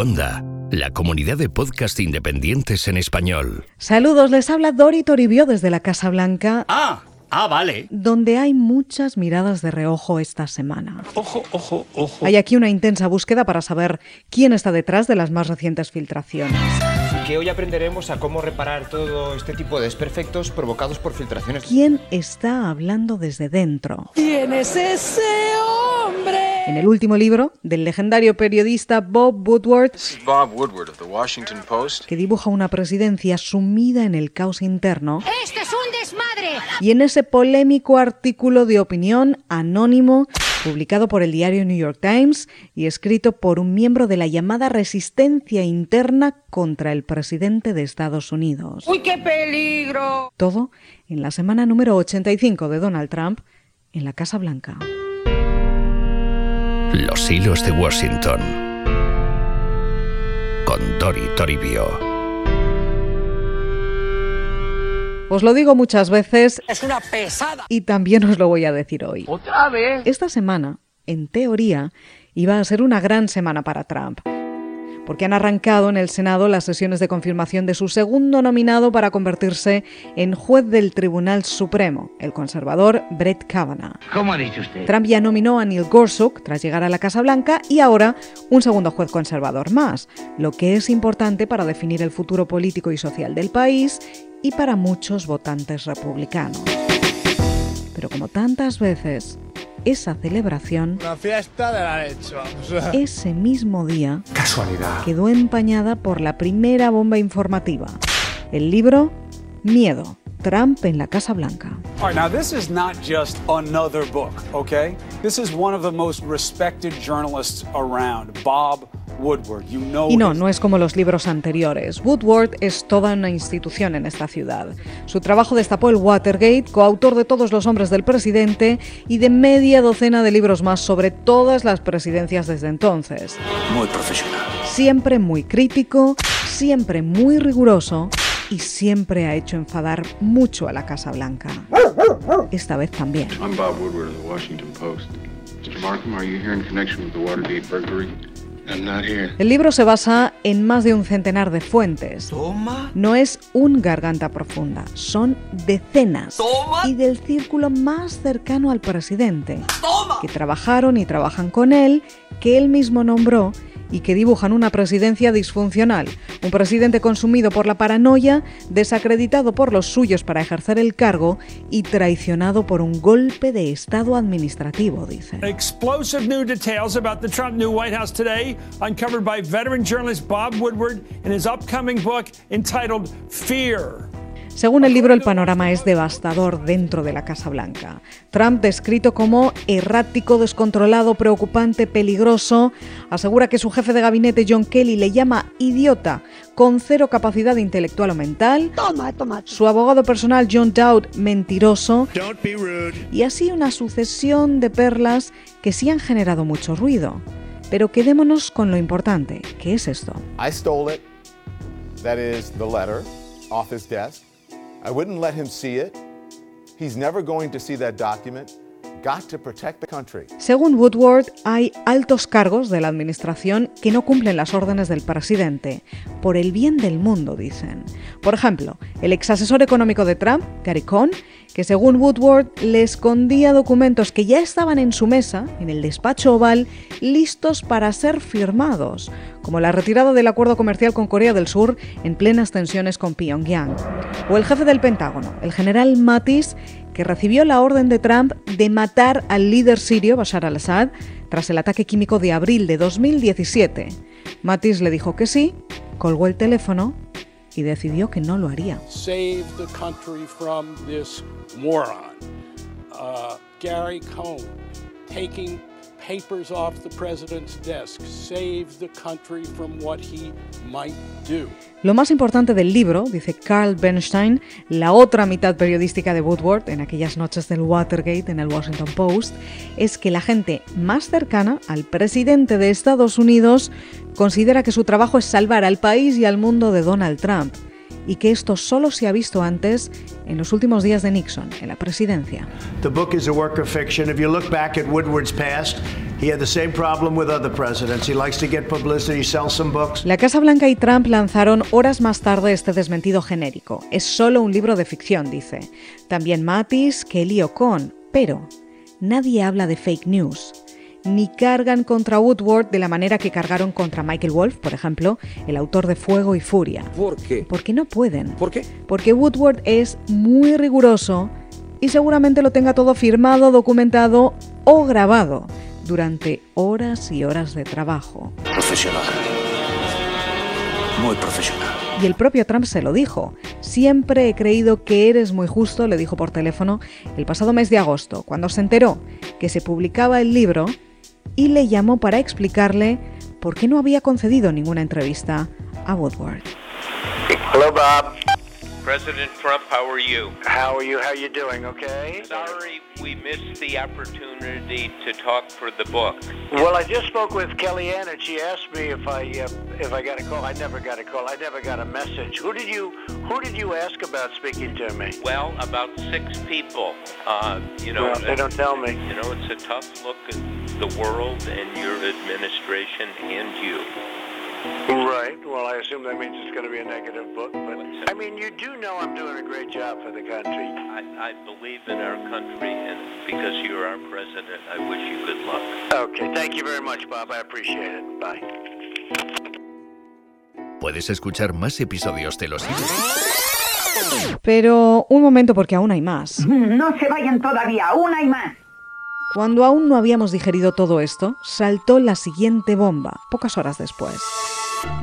Onda, la comunidad de podcast independientes en español. Saludos, les habla Dori Toribio desde la Casa Blanca. Ah, ah, vale. Donde hay muchas miradas de reojo esta semana. Ojo, ojo, ojo. Hay aquí una intensa búsqueda para saber quién está detrás de las más recientes filtraciones. que hoy aprenderemos a cómo reparar todo este tipo de desperfectos provocados por filtraciones. ¿Quién está hablando desde dentro? ¿Quién es ese? En el último libro del legendario periodista Bob Woodward, Bob Woodward of the Washington Post. que dibuja una presidencia sumida en el caos interno, ¡Esto es un desmadre! y en ese polémico artículo de opinión anónimo publicado por el diario New York Times y escrito por un miembro de la llamada resistencia interna contra el presidente de Estados Unidos. ¡Uy, qué peligro! Todo en la semana número 85 de Donald Trump en la Casa Blanca. Los hilos de Washington. Con Dori Toribio. Os lo digo muchas veces Es una pesada. y también os lo voy a decir hoy. ¿Otra vez? Esta semana, en teoría, iba a ser una gran semana para Trump, porque han arrancado en el Senado las sesiones de confirmación de su segundo nominado para convertirse en juez del Tribunal Supremo, el conservador Brett Kavanaugh. ¿Cómo ha dicho usted? Trump ya nominó a Neil Gorsuch tras llegar a la Casa Blanca y ahora un segundo juez conservador más, lo que es importante para definir el futuro político y social del país y para muchos votantes republicanos. Pero como tantas veces, esa celebración, Una fiesta de la leche, vamos. ese mismo día, Casualidad. quedó empañada por la primera bomba informativa. El libro Miedo, Trump en la Casa Blanca. All right, now this is not just another book, okay? This is one of the most respected journalists around, Bob Y no, no es como los libros anteriores. Woodward es toda una institución en esta ciudad. Su trabajo destapó el Watergate, coautor de Todos los hombres del presidente y de media docena de libros más sobre todas las presidencias desde entonces. Muy profesional. Siempre muy crítico, siempre muy riguroso y siempre ha hecho enfadar mucho a la Casa Blanca. Esta vez también. I'm Bob Woodward of the Washington Post. Mr. Markham, are you here in connection with the Watergate burglary? El libro se basa en más de un centenar de fuentes. Toma. No es un garganta profunda, son decenas. Toma. Y del círculo más cercano al presidente. Que trabajaron y trabajan con él, que él mismo nombró y que dibujan una presidencia disfuncional. Un presidente consumido por la paranoia, desacreditado por los suyos para ejercer el cargo y traicionado por un golpe de Estado administrativo, dice. Explosive new details about the Trump new White House today, uncovered by veteran journalist Bob Woodward in his upcoming book entitled Fear. Según el libro, el panorama es devastador dentro de la Casa Blanca. Trump, descrito como errático, descontrolado, preocupante, peligroso, asegura que su jefe de gabinete, John Kelly, le llama idiota, con cero capacidad intelectual o mental. Toma, toma. Su abogado personal, John Dowd, mentiroso. Don't be rude. Y así una sucesión de perlas que sí han generado mucho ruido. Pero quedémonos con lo importante, que es esto. I stole it. That is the letter off his desk. I wouldn't let him see it. He's never going to see that document. Got to protect the country. Según Woodward, hay altos cargos de la administración que no cumplen las órdenes del presidente, por el bien del mundo, dicen. Por ejemplo, el ex asesor económico de Trump, Gary Cohn, que según Woodward le escondía documentos que ya estaban en su mesa, en el despacho oval, listos para ser firmados, como la retirada del acuerdo comercial con Corea del Sur en plenas tensiones con Pyongyang. O el jefe del Pentágono, el general Mattis, que recibió la orden de Trump de matar al líder sirio Bashar al-Assad tras el ataque químico de abril de 2017. Mattis le dijo que sí, colgó el teléfono y decidió que no lo haría. save the country from this moron. Uh, Gary Cohn taking papers off the president's desk save the country from what he might do. Lo más importante del libro, dice Carl Bernstein, la otra mitad periodística de Woodward en aquellas noches del Watergate en el Washington Post, es que la gente más cercana al presidente de Estados Unidos considera que su trabajo es salvar al país y al mundo de Donald Trump, y que esto solo se ha visto antes en los últimos días de Nixon, en la presidencia. The book is a work of fiction. If you look back at Woodward's past, La Casa Blanca y Trump lanzaron horas más tarde este desmentido genérico. Es solo un libro de ficción, dice. También Mattis, Kelly o Con. Pero nadie habla de fake news ni cargan contra Woodward de la manera que cargaron contra Michael Wolff, por ejemplo, el autor de Fuego y Furia. ¿Por qué? Porque no pueden. ¿Por qué? Porque Woodward es muy riguroso y seguramente lo tenga todo firmado, documentado o grabado durante horas y horas de trabajo. Profesional. Muy profesional. Y el propio Trump se lo dijo. Siempre he creído que eres muy justo, le dijo por teléfono el pasado mes de agosto, cuando se enteró que se publicaba el libro y le llamó para explicarle por qué no había concedido ninguna entrevista a Woodward. Hello, Bob. President Trump, how are you? How are you? How are you doing? Okay. Sorry we missed the opportunity to talk for the book. Well, I just spoke with Kellyanne, and she asked me if I uh, if I got a call. I never got a call. I never got a message. Who did you Who did you ask about speaking to me? Well, about six people. Uh, you know, Well, they don't tell me. You know, it's a tough look the world and your administration and you. Right. Well, I assume that means it's going to be a negative book. But I mean, you do know I'm doing a great job for the country. I, I believe in our country, and because you're our president, I wish you good luck. Okay. Thank you very much, Bob. I appreciate it. Bye. Puedes escuchar más episodios de Los Pero un momento porque aún hay más. No se vayan todavía, una y más. Cuando aún no habíamos digerido todo esto, saltó la siguiente bomba, pocas horas después.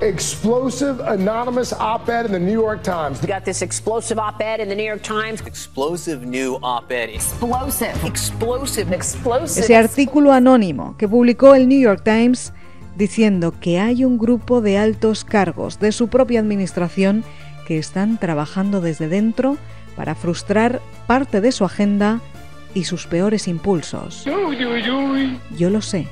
Explosive anonymous op-ed in the New York Times. We got this explosive op-ed in the New York Times. Explosive new op-ed. Explosive. Explosive. Explosive. Ese artículo anónimo que publicó el New York Times diciendo que hay un grupo de altos cargos de su propia administración que están trabajando desde dentro para frustrar parte de su agenda y sus peores impulsos. Yo lo sé.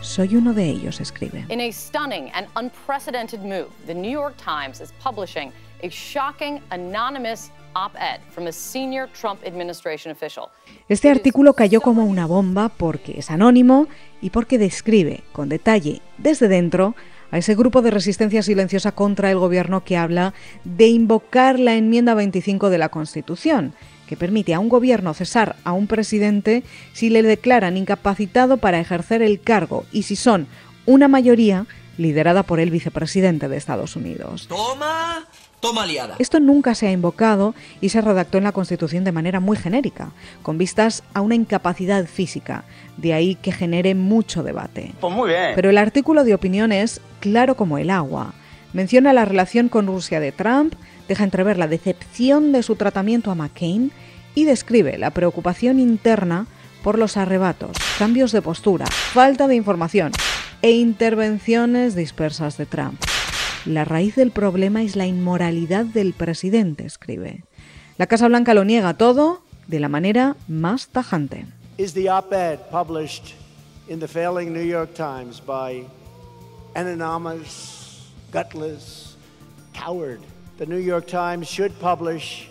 Soy uno de ellos, escribe. In a stunning and unprecedented move, the New York Times is publishing a shocking anonymous op-ed from a senior Trump administration official. Este artículo cayó como una bomba porque es anónimo y porque describe con detalle desde dentro a ese grupo de resistencia silenciosa contra el gobierno que habla de invocar la enmienda 25 de la Constitución, que permite a un gobierno cesar a un presidente si le declaran incapacitado para ejercer el cargo y si son una mayoría liderada por el vicepresidente de Estados Unidos. Toma, toma liada. Esto nunca se ha invocado y se redactó en la Constitución de manera muy genérica, con vistas a una incapacidad física, de ahí que genere mucho debate. Pues muy bien. Pero el artículo de opinión es claro como el agua. Menciona la relación con Rusia de Trump, deja entrever la decepción de su tratamiento a McCain y describe la preocupación interna por los arrebatos, cambios de postura, falta de información e intervenciones dispersas de Trump. La raíz del problema es la inmoralidad del presidente, escribe. La Casa Blanca lo niega todo de la manera más tajante. Op-ed New York Times anonymous, gutless coward? The New York Times should publish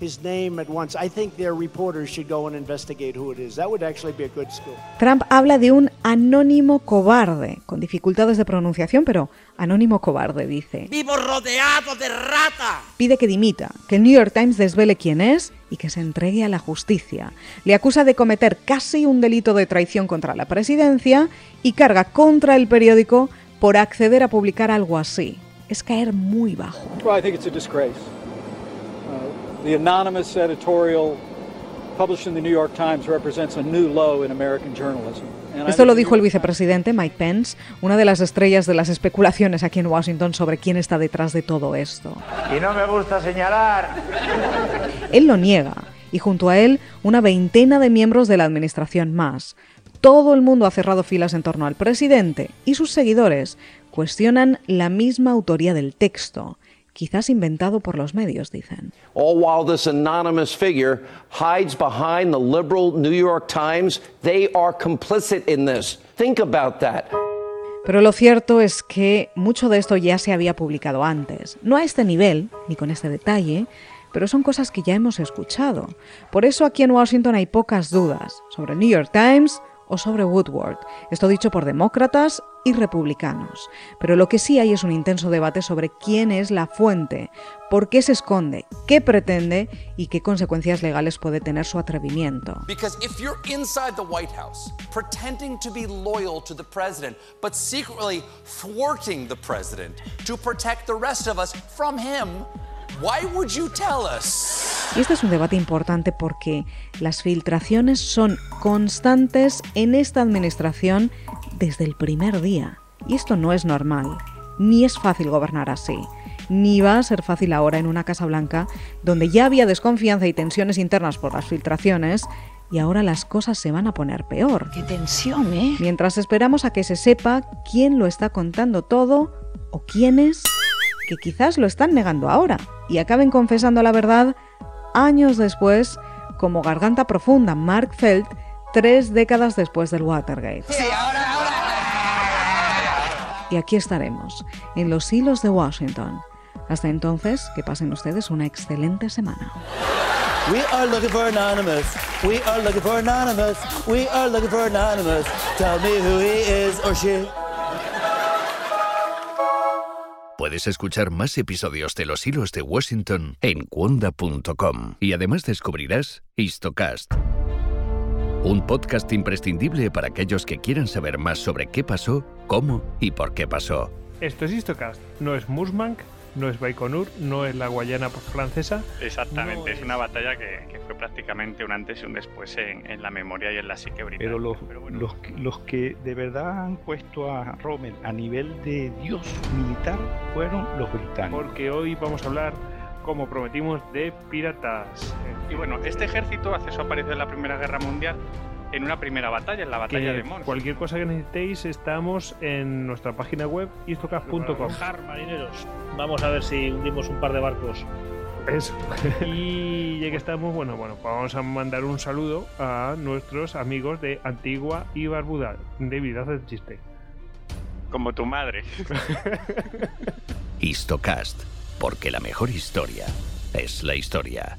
his name at once. I think their reporters should go and investigate who it is. That would actually be a good school. Trump habla de un anónimo cobarde, con dificultades de pronunciación, pero anónimo cobarde, dice. ¡Vivo rodeado de rata! Pide que dimita, que el New York Times desvele quién es y que se entregue a la justicia. Le acusa de cometer casi un delito de traición contra la presidencia y carga contra el periódico por acceder a publicar algo así. Es caer muy bajo. Well, I think it's a disgrace. Uh, the anonymous editorial published in the New York Times represents a new low in American journalism. Esto lo dijo el vicepresidente Mike Pence, una de las estrellas de las especulaciones aquí en Washington sobre quién está detrás de todo esto. Y no me gusta señalar. Él lo niega, y junto a él una veintena de miembros de la administración más. Todo el mundo ha cerrado filas en torno al presidente y sus seguidores cuestionan la misma autoría del texto, quizás inventado por los medios, dicen. All while this anonymous figure hides behind the liberal New York Times, they are complicit in this. Think about that. Pero lo cierto es que mucho de esto ya se había publicado antes. No a este nivel, ni con este detalle, pero son cosas que ya hemos escuchado. Por eso aquí en Washington hay pocas dudas sobre el New York Times o sobre Woodward. Esto dicho por demócratas y republicanos. Pero lo que sí hay es un intenso debate sobre quién es la fuente, por qué se esconde, qué pretende y qué consecuencias legales puede tener su atrevimiento. Because if you're inside the White House, pretending to be loyal to the president, but secretly thwarting the president to protect the rest of us from him, why would you tell us? Y este es un debate importante porque las filtraciones son constantes en esta administración desde el primer día. Y esto no es normal, ni es fácil gobernar así, ni va a ser fácil ahora en una Casa Blanca donde ya había desconfianza y tensiones internas por las filtraciones y ahora las cosas se van a poner peor. ¡Qué tensión, eh! Mientras esperamos a que se sepa quién lo está contando todo o quiénes que quizás lo están negando ahora y acaben confesando la verdad años después como garganta profunda Mark Felt tres décadas después del Watergate. Y aquí estaremos, en los hilos de Washington. Hasta entonces, que pasen ustedes una excelente semana. We are looking for Anonymous. We are looking for Anonymous. We are looking for Anonymous. Tell me who he is or she. Puedes escuchar más episodios de Los Hilos de Washington en cuonda.com y además descubrirás Histocast, un podcast imprescindible para aquellos que quieran saber más sobre qué pasó, cómo y por qué pasó. Esto es Histocast, no es Musmank, no es Baikonur, no es la Guayana francesa. Exactamente, no es una batalla que, que fue prácticamente un antes y un después en, en la memoria y en la psique británica. Pero los, bueno. los, los que de verdad han puesto a Rommel a nivel de dios militar fueron los británicos. Porque hoy vamos a hablar, como prometimos, de piratas. Y bueno, este ejército hace su aparición en la Primera Guerra Mundial en una primera batalla, en la batalla Que de Mons. cualquier cosa que necesitéis, estamos en nuestra página web histocast.com. Jar, marineros. Vamos a ver si hundimos un par de barcos. Eso. y ya que estamos, bueno, bueno, pues vamos a mandar un saludo a nuestros amigos de Antigua y Barbuda. David, haz el chiste. Como tu madre. Histocast, porque la mejor historia es la historia.